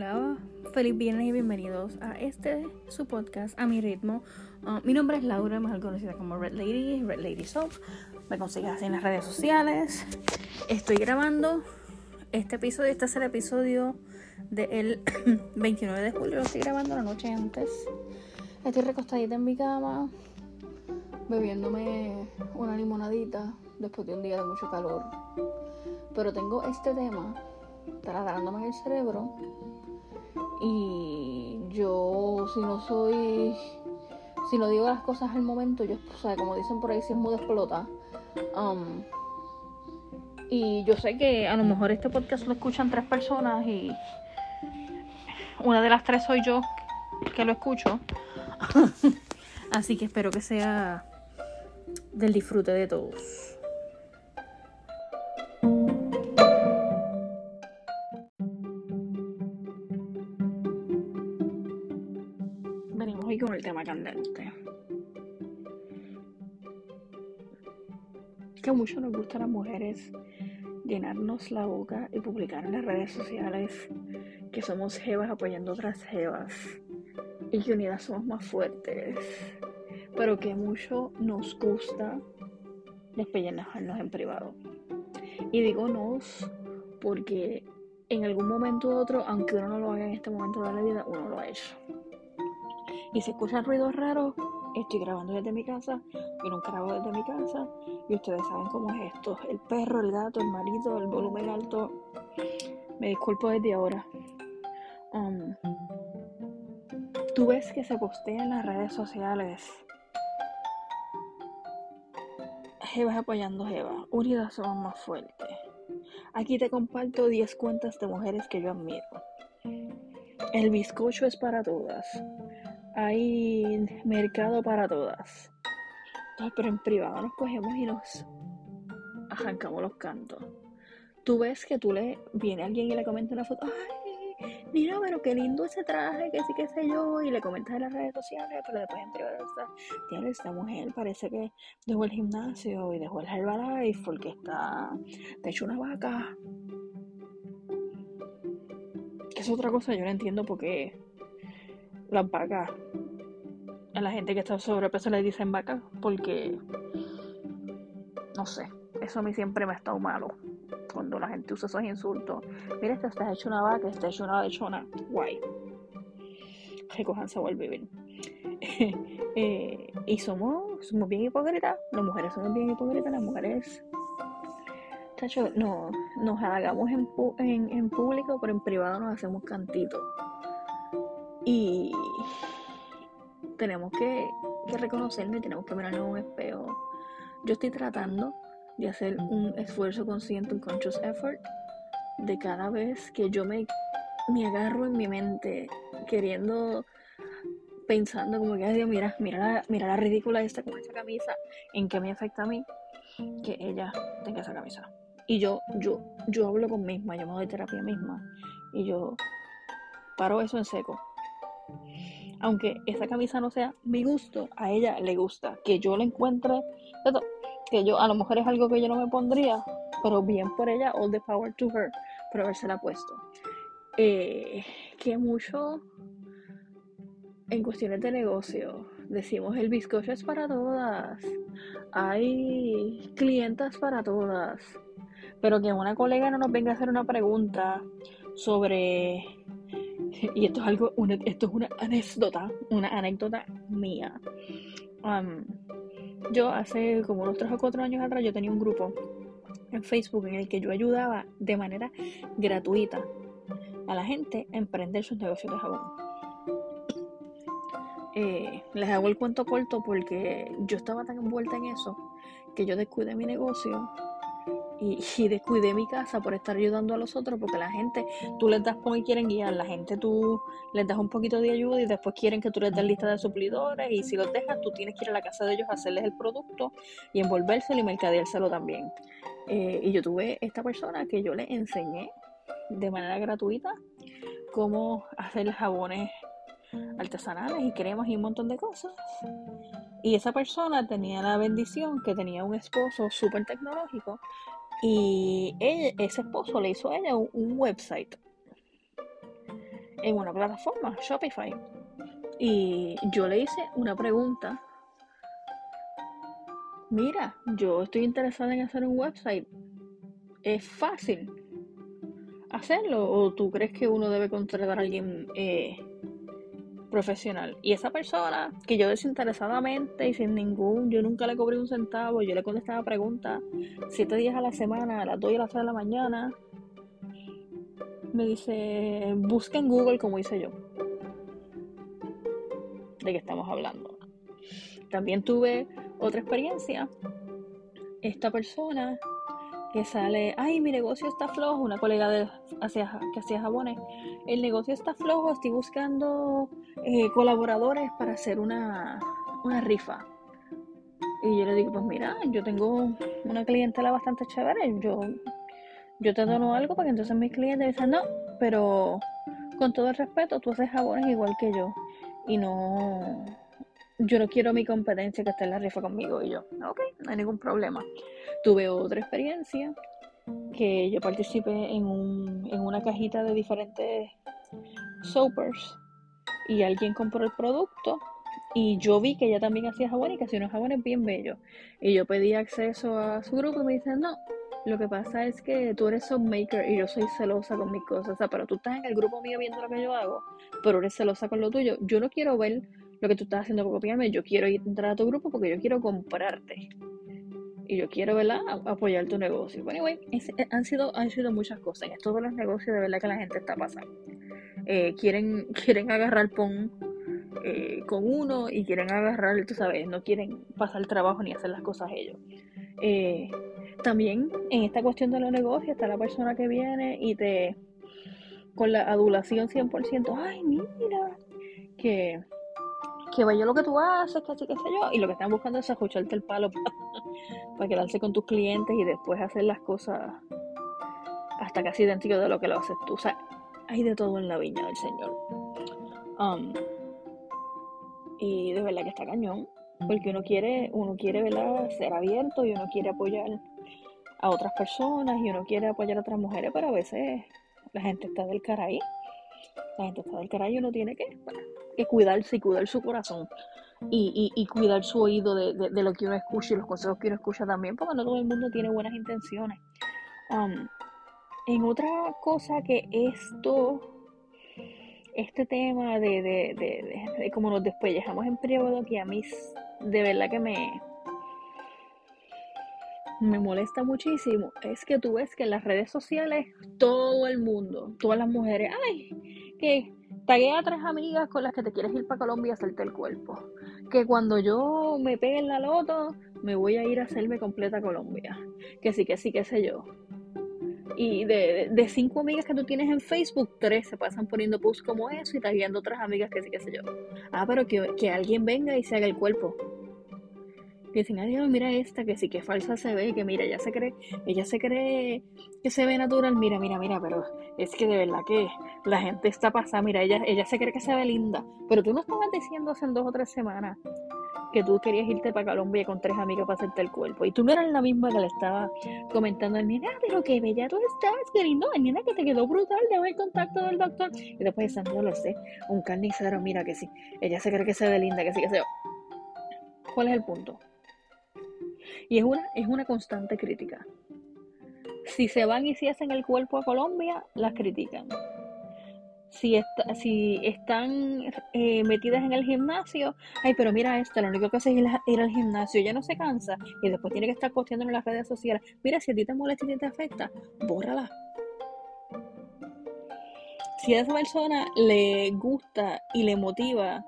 Hola, feliz viernes y bienvenidos a este su podcast a mi ritmo. Uh, mi nombre es Laura, mejor conocida como Red Lady, Red Lady Soap. Me consigues en las redes sociales. Estoy grabando este episodio, este es el episodio del 29 de julio, lo estoy grabando la noche antes. Estoy recostadita en mi cama, bebiéndome una limonadita después de un día de mucho calor. Pero tengo este tema taladrándome en el cerebro y yo si no soy si no digo las cosas al momento yo o sea como dicen por ahí si es muda explota. Um, y yo sé que a lo mejor este podcast lo escuchan tres personas y una de las tres soy yo que lo escucho. Así que espero que sea del disfrute de todos con el tema candente. Que mucho nos gusta a las mujeres llenarnos la boca y publicar en las redes sociales que somos jevas apoyando otras jevas y que unidas somos más fuertes, pero que mucho nos gusta despellejarnos en privado. Y digo nos porque en algún momento u otro, aunque uno no lo haga en este momento de la vida, uno lo ha hecho. Y si escuchan ruidos raros, estoy grabando desde mi casa. Yo nunca grabo desde mi casa. Y ustedes saben cómo es esto. El perro, el gato, el marido, el volumen alto. Me disculpo desde ahora. Um, Tú ves que se postea en las redes sociales. Jebas apoyando Jeva. Unidas somos más fuertes. Aquí te comparto 10 cuentas de mujeres que yo admiro. El bizcocho es para todas hay mercado para todas. pero en privado nos cogemos y nos arrancamos los cantos. Tú ves que tú le viene alguien y le comenta una foto, ay, mira, pero qué lindo ese traje, que sí, que sé yo, y le comentas en las redes sociales, pero después en privado está, esta mujer parece que dejó el gimnasio y dejó el Herbalife porque está, te hecho una vaca. Que es otra cosa, yo no entiendo por qué las vacas. A la gente que está sobrepeso le dicen vaca porque no sé, eso a mí siempre me ha estado malo. Cuando la gente usa esos insultos. Mira, este está hecho una vaca, está hecho una lechona. Guay. Recojanse a vivir. eh, y somos, somos bien hipócritas. Las mujeres somos bien hipócritas. Las mujeres. No, nos hagamos en, en, en público, pero en privado nos hacemos cantitos. Y tenemos que, que reconocerme, tenemos que mirarnos en un espejo. Yo estoy tratando de hacer un esfuerzo consciente, un conscious effort, de cada vez que yo me, me agarro en mi mente queriendo, pensando como que, Dios, mira, mira la, mira la ridícula esta con esa camisa, en qué me afecta a mí que ella tenga esa camisa. Y yo, yo, yo hablo con misma, yo me doy terapia misma. Y yo paro eso en seco aunque esa camisa no sea mi gusto, a ella le gusta. Que yo la encuentre, que yo a lo mejor es algo que yo no me pondría, pero bien por ella, all the power to her, por la puesto. Eh, que mucho en cuestiones de negocio decimos el bizcocho es para todas, hay clientas para todas, pero que una colega no nos venga a hacer una pregunta sobre y esto es algo, esto es una anécdota, una anécdota mía. Um, yo hace como unos 3 o 4 años atrás yo tenía un grupo en Facebook en el que yo ayudaba de manera gratuita a la gente a emprender sus negocios de jabón. Eh, les hago el cuento corto porque yo estaba tan envuelta en eso que yo descuidé mi negocio y, descuidé mi casa por estar ayudando a los otros, porque la gente, tú les das como y quieren guiar, la gente tú les das un poquito de ayuda y después quieren que tú les des lista de suplidores y si los dejas tú tienes que ir a la casa de ellos a hacerles el producto y envolvérselo y mercadeárselo también. Eh, y yo tuve esta persona que yo le enseñé de manera gratuita cómo hacer jabones artesanales y cremas y un montón de cosas. Y esa persona tenía la bendición que tenía un esposo súper tecnológico y ese esposo le hizo a ella un, website. en una plataforma, Shopify. Y yo le hice una pregunta. Mira, yo estoy interesada en hacer un website. ¿Es fácil hacerlo? ¿O tú crees que uno debe contratar a alguien eh, profesional? Y esa persona, que yo desinteresadamente y sin ningún, yo nunca le cobré un centavo, yo le contestaba preguntas siete días a la semana, a las 2 y a las 3 de la mañana, me dice, busca en Google como hice yo. ¿De qué estamos hablando? También tuve otra experiencia. Esta persona que sale, ay, mi negocio está flojo, una colega de, que hacía jabones, el negocio está flojo, estoy buscando eh, colaboradores para hacer una, una rifa. Y yo le digo, pues mira, yo tengo una clientela bastante chévere, yo yo te dono algo para que entonces mis clientes dicen, no, pero con todo el respeto, tú haces jabones igual que yo. Y no, yo no quiero mi competencia que esté en la rifa conmigo. Y yo, ok, no hay ningún problema. Tuve otra experiencia que yo participé en, un, en una cajita de diferentes soapers y alguien compró el producto y yo vi que ella también hacía jabones y que hacía unos jabones bien bellos. Y yo pedí acceso a su grupo y me dicen, no, lo que pasa es que tú eres maker y yo soy celosa con mis cosas. O sea, pero tú estás en el grupo mío viendo lo que yo hago, pero eres celosa con lo tuyo. Yo no quiero ver lo que tú estás haciendo para copiarme. Yo quiero entrar a tu grupo porque yo quiero comprarte. Y yo quiero, ¿verdad?, apoyar tu negocio. Bueno, anyway, eh, han, sido, han sido muchas cosas. En todos los negocios de verdad que la gente está pasando. Eh, quieren, quieren agarrar pon eh, con uno y quieren agarrar, tú sabes, no quieren pasar trabajo ni hacer las cosas ellos. Eh, también en esta cuestión de los negocios está la persona que viene y te, con la adulación 100%, ay, mira, que, que vaya lo que tú haces, que sé yo, y lo que están buscando es escucharte el palo para, quedarse con tus clientes y después hacer las cosas hasta casi idéntico de lo que lo haces tú. O sea, hay de todo en la viña del Señor. Y de verdad que está cañón, porque uno quiere, uno quiere ser abierto y uno quiere apoyar a otras personas y uno quiere apoyar a otras mujeres, pero a veces la gente está del cara ahí. La gente está del cara y uno tiene que, que cuidarse y cuidar su corazón. Y, y, cuidar su oído de, de, lo que uno escucha y los consejos que uno escucha también, porque no todo el mundo tiene buenas intenciones. En otra cosa que esto, este tema de, de, de, de cómo nos despellejamos en privado, que a mí de verdad que me, me molesta muchísimo es que tú ves que en las redes sociales todo el mundo, todas las mujeres, ay, que tagué a tres amigas con las que te quieres ir para Colombia a hacerte el cuerpo. Que cuando yo me pegue en la loto, me voy a ir a hacerme completa Colombia. Que sí, que sí, qué sé yo. Y de, de, cinco amigas que tú tienes en Facebook, tres se pasan poniendo posts como eso y tagueando otras amigas que sí, qué sé yo. Ah, pero que, que alguien venga y se haga el cuerpo. Que dicen, ay, mira esta, que sí que falsa se ve, que mira, ella se cree, ella se cree que se ve natural, mira, mira, mira, pero es que de verdad que la gente está pasada, mira, ella, ella se cree que se ve linda, pero tú no estabas diciendo hace dos o tres semanas que tú querías irte para Colombia con tres amigas para hacerte el cuerpo, y tú no eras la misma que le estaba comentando al nena, pero qué bella tú estás, querido, nena que te quedó brutal, dame el contacto del doctor, y después dicen, no lo sé, un carnicero, mira que sí, ella se cree que se ve linda, que sí, que se. ¿Cuál es el punto? Y es una, es una constante crítica. Si se van y si hacen el cuerpo a Colombia, las critican. Si, si están eh, metidas en el gimnasio, ay, pero mira esto, lo único que hace es ir, al gimnasio, ya no se cansa y después tiene que estar posteando en las redes sociales. Mira, si a ti te molesta y te afecta, bórrala. Si a esa persona le gusta y le motiva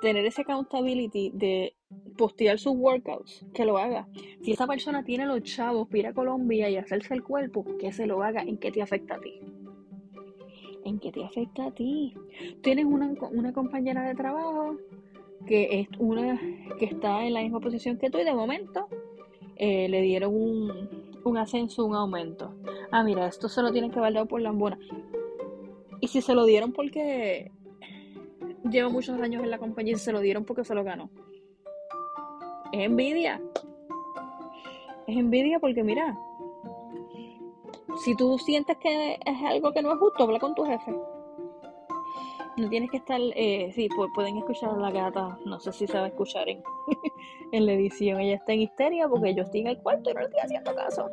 tener ese accountability de postear sus workouts, que lo haga. Si esa persona tiene los chavos para ir a Colombia y hacerse el cuerpo, que se lo haga. ¿En qué te afecta a ti? ¿En qué te afecta a ti? Tienes una, una compañera de trabajo que es una que está en la misma posición que tú y de momento eh, le dieron un, un ascenso, un aumento. Ah, mira, esto se lo tienen que valer por la buena. Y si se lo dieron porque lleva muchos años en la compañía y se lo dieron porque se lo ganó. Es envidia. Es envidia porque mira, si tú sientes que es algo que no es justo, habla con tu jefe. No tienes que estar, eh, sí, pueden escuchar a la gata, no sé si se va a escuchar en, la edición, ella está en histeria porque yo estoy en el cuarto y no le estoy haciendo caso.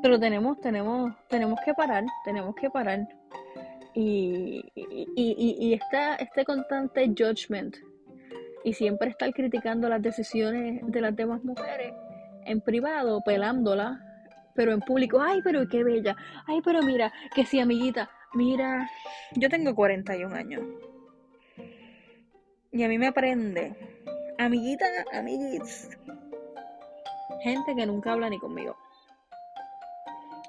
Pero tenemos, tenemos, tenemos que parar, tenemos que parar. Y, y, y, y este constante judgment y siempre estar criticando las decisiones de las demás mujeres en privado, pelándola, pero en público, ay, pero qué bella, ay, pero mira, que sí, amiguita, mira, yo tengo 41 años. Y a mí me aprende, amiguita, amiguis, gente que nunca habla ni conmigo.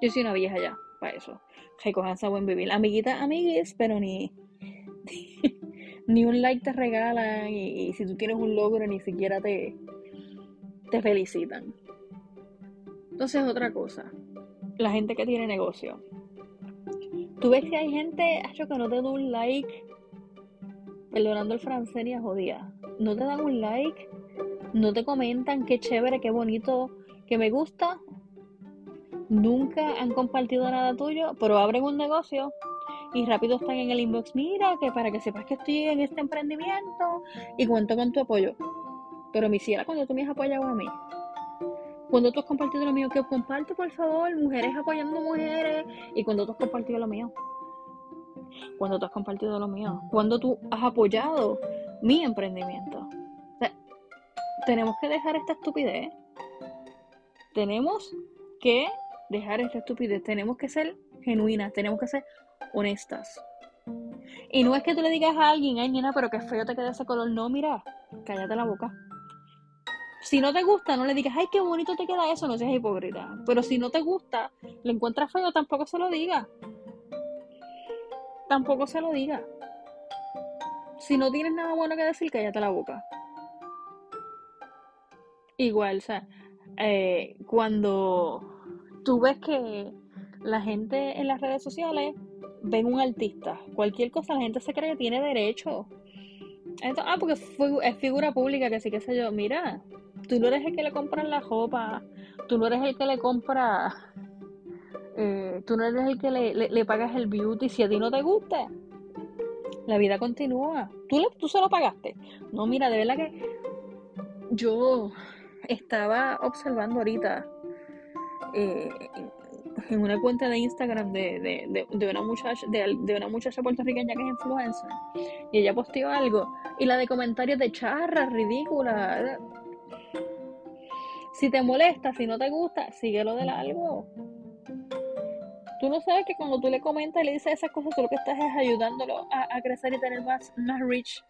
Yo soy una vieja ya, para eso. Recojanse a buen vivir. Amiguita, amiguis, pero ni, ni un like te regalan y, si tú tienes un logro ni siquiera te, te felicitan. Entonces otra cosa, la gente que tiene negocio. Tú ves que hay gente hecho que no te da un like, perdonando el francés ni a jodía, no te dan un like, no te comentan qué chévere, qué bonito, que me gusta, nunca han compartido nada tuyo, pero abren un negocio y rápido están en el inbox, mira, que para que sepas que estoy en este emprendimiento y cuento con tu apoyo. Pero me hiciera cuando tú me has apoyado a mí. Cuando tú has compartido lo mío, que comparte por favor, mujeres apoyando mujeres. Y cuando tú has compartido lo mío. Cuando tú has compartido lo mío. Cuando tú has apoyado mi emprendimiento. tenemos que dejar esta estupidez. Tenemos que dejar esta estupidez. Tenemos que ser genuinas. Tenemos que ser honestas. Y no es que tú le digas a alguien, ay, nena, pero qué feo te queda ese color. No, mira, cállate la boca. Si no te gusta, no le digas, ay, qué bonito te queda eso, no seas hipócrita. Pero si no te gusta, lo encuentras feo, tampoco se lo diga. Tampoco se lo diga. Si no tienes nada bueno que decir, cállate la boca. Igual, o sea, eh, cuando tú ves que la gente en las redes sociales ven un artista, cualquier cosa, la gente se cree que tiene derecho. ah, porque es figura pública, que sí, que sé yo. Mira, tú no eres el que le compra la ropa, tú no eres el que le compra, eh, tú no eres el que le, pagas el beauty. Si a ti no te gusta, la vida continúa. Tú, le, tú se lo pagaste. No, mira, de verdad que yo estaba observando ahorita eh, en una cuenta de Instagram de, una muchacha de, una muchacha puertorriqueña que es influencer y ella posteó algo y la de comentarios de charra ridícula si te molesta si no te gusta síguelo del algo tú no sabes que cuando tú le comentas y le dices esas cosas tú lo que estás es ayudándolo a, crecer y tener más, más reach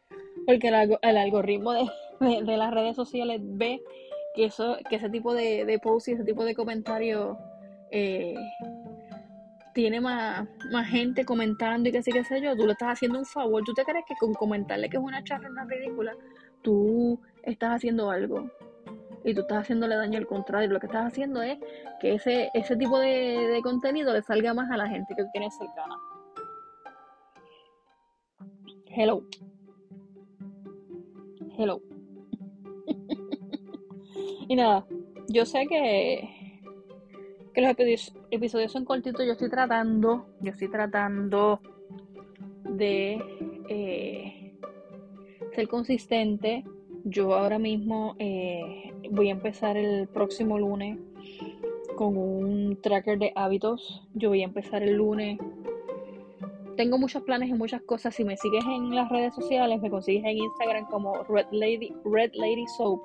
porque el, algoritmo de, las redes sociales ve que eso que ese tipo de, de posts y ese tipo de comentarios eh, tiene más, más, gente comentando y que sí, que sé yo, tú le estás haciendo un favor. ¿Tú te crees que con comentarle que es una charla, una ridícula, tú estás haciendo algo? Y tú estás haciéndole daño al contrario. Lo que estás haciendo es que ese, ese tipo de, de contenido le salga más a la gente que tú tienes cercana. Hello. Hello. y nada, yo sé que que los episodios, son cortitos, yo estoy tratando, yo estoy tratando de eh, ser consistente. Yo ahora mismo eh, voy a empezar el próximo lunes con un tracker de hábitos. Yo voy a empezar el lunes. Tengo muchos planes y muchas cosas. Si me sigues en las redes sociales, me consigues en Instagram como Red Lady, Red Lady Soap.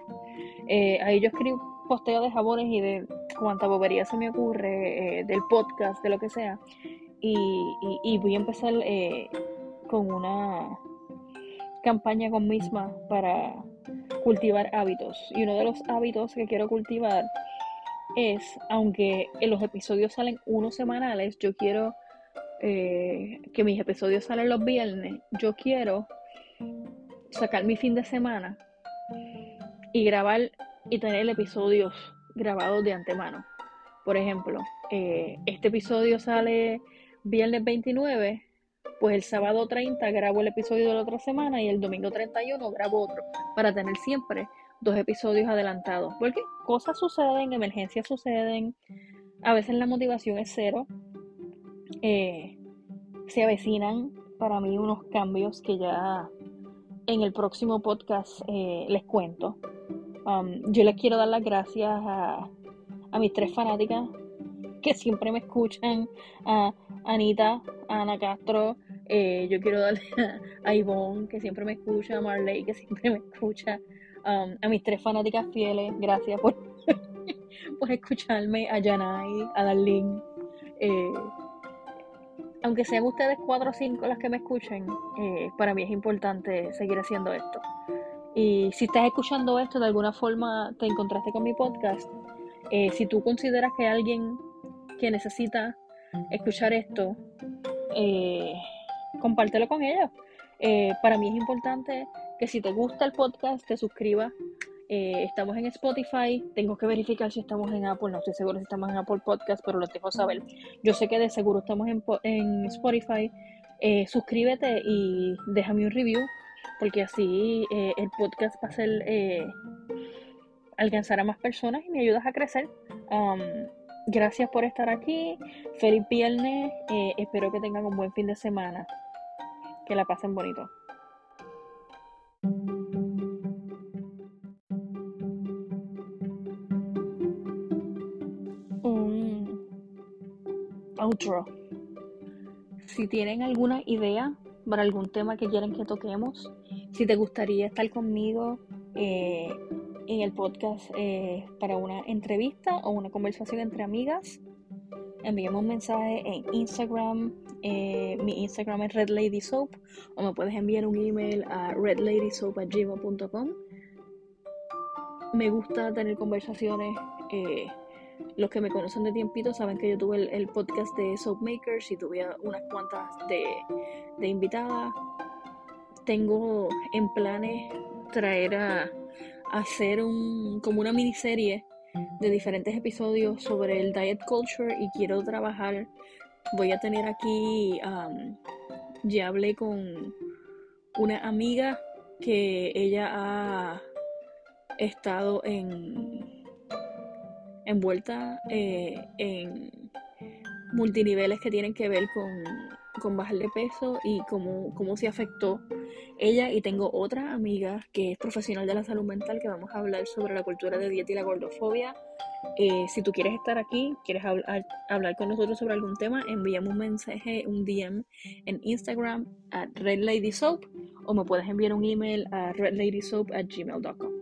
Eh, ahí yo escribo posteo de jabones y de cuánta bobería se me ocurre, eh, del podcast, de lo que sea. Y, voy a empezar con una campaña con misma para cultivar hábitos. Y uno de los hábitos que quiero cultivar es, aunque en los episodios salen unos semanales, yo quiero eh, que mis episodios salen los viernes. Yo quiero sacar mi fin de semana y grabar y tener episodios grabados de antemano. Por ejemplo, eh, este episodio sale viernes 29, pues el sábado 30 grabo el episodio de la otra semana y el domingo 31 grabo otro, para tener siempre dos episodios adelantados. Porque cosas suceden, emergencias suceden, a veces la motivación es cero, eh, se avecinan para mí unos cambios que ya en el próximo podcast eh, les cuento. Um, yo les quiero dar las gracias a, a mis tres fanáticas que siempre me escuchan, a Anita, a Ana Castro, eh, yo quiero darle a, Ivonne, que siempre me escucha, a Marley, que siempre me escucha, um, a mis tres fanáticas fieles, gracias por, por escucharme, a Janai, a Darlene. Eh, aunque sean ustedes cuatro o cinco las que me escuchen, eh, para mí es importante seguir haciendo esto. Y si estás escuchando esto, de alguna forma te encontraste con mi podcast, si tú consideras que alguien que necesita escuchar esto, eh, compártelo con ellos. Eh, para mí es importante que si te gusta el podcast, te suscribas. Eh, estamos en Spotify, tengo que verificar si estamos en Apple, no estoy seguro si estamos en Apple Podcast, pero lo dejo saber. Yo sé que de seguro estamos en, Spotify. Eh, suscríbete y déjame un review, porque así el podcast va a ser alcanzar a más personas y me ayudas a crecer. Um, Gracias por estar aquí. Feliz viernes. Espero que tengan un buen fin de semana. Que la pasen bonito. Un outro. Si tienen alguna idea para algún tema que quieren que toquemos, si te gustaría estar conmigo, eh, en el podcast eh, para una entrevista o una conversación entre amigas. Envíame un mensaje en Instagram. Eh, mi Instagram es redladysoap o me puedes enviar un email a redladysoap.gmail.com. Me gusta tener conversaciones. Eh, los que me conocen de tiempito saben que yo tuve el, podcast de Soapmakers y tuve unas cuantas de, de invitadas. Tengo en planes traer a hacer un, como una miniserie de diferentes episodios sobre el diet culture y quiero trabajar. Voy a tener aquí, ya hablé con una amiga que ella ha estado en envuelta eh, en multiniveles que tienen que ver con con bajar de peso y cómo, cómo se afectó ella. Y tengo otra amiga que es profesional de la salud mental que vamos a hablar sobre la cultura de dieta y la gordofobia. Eh, si tú quieres estar aquí, quieres hablar, hablar con nosotros sobre algún tema, envíame un mensaje, un DM en Instagram at redladysoap o me puedes enviar un email a redladysoap at gmail.com.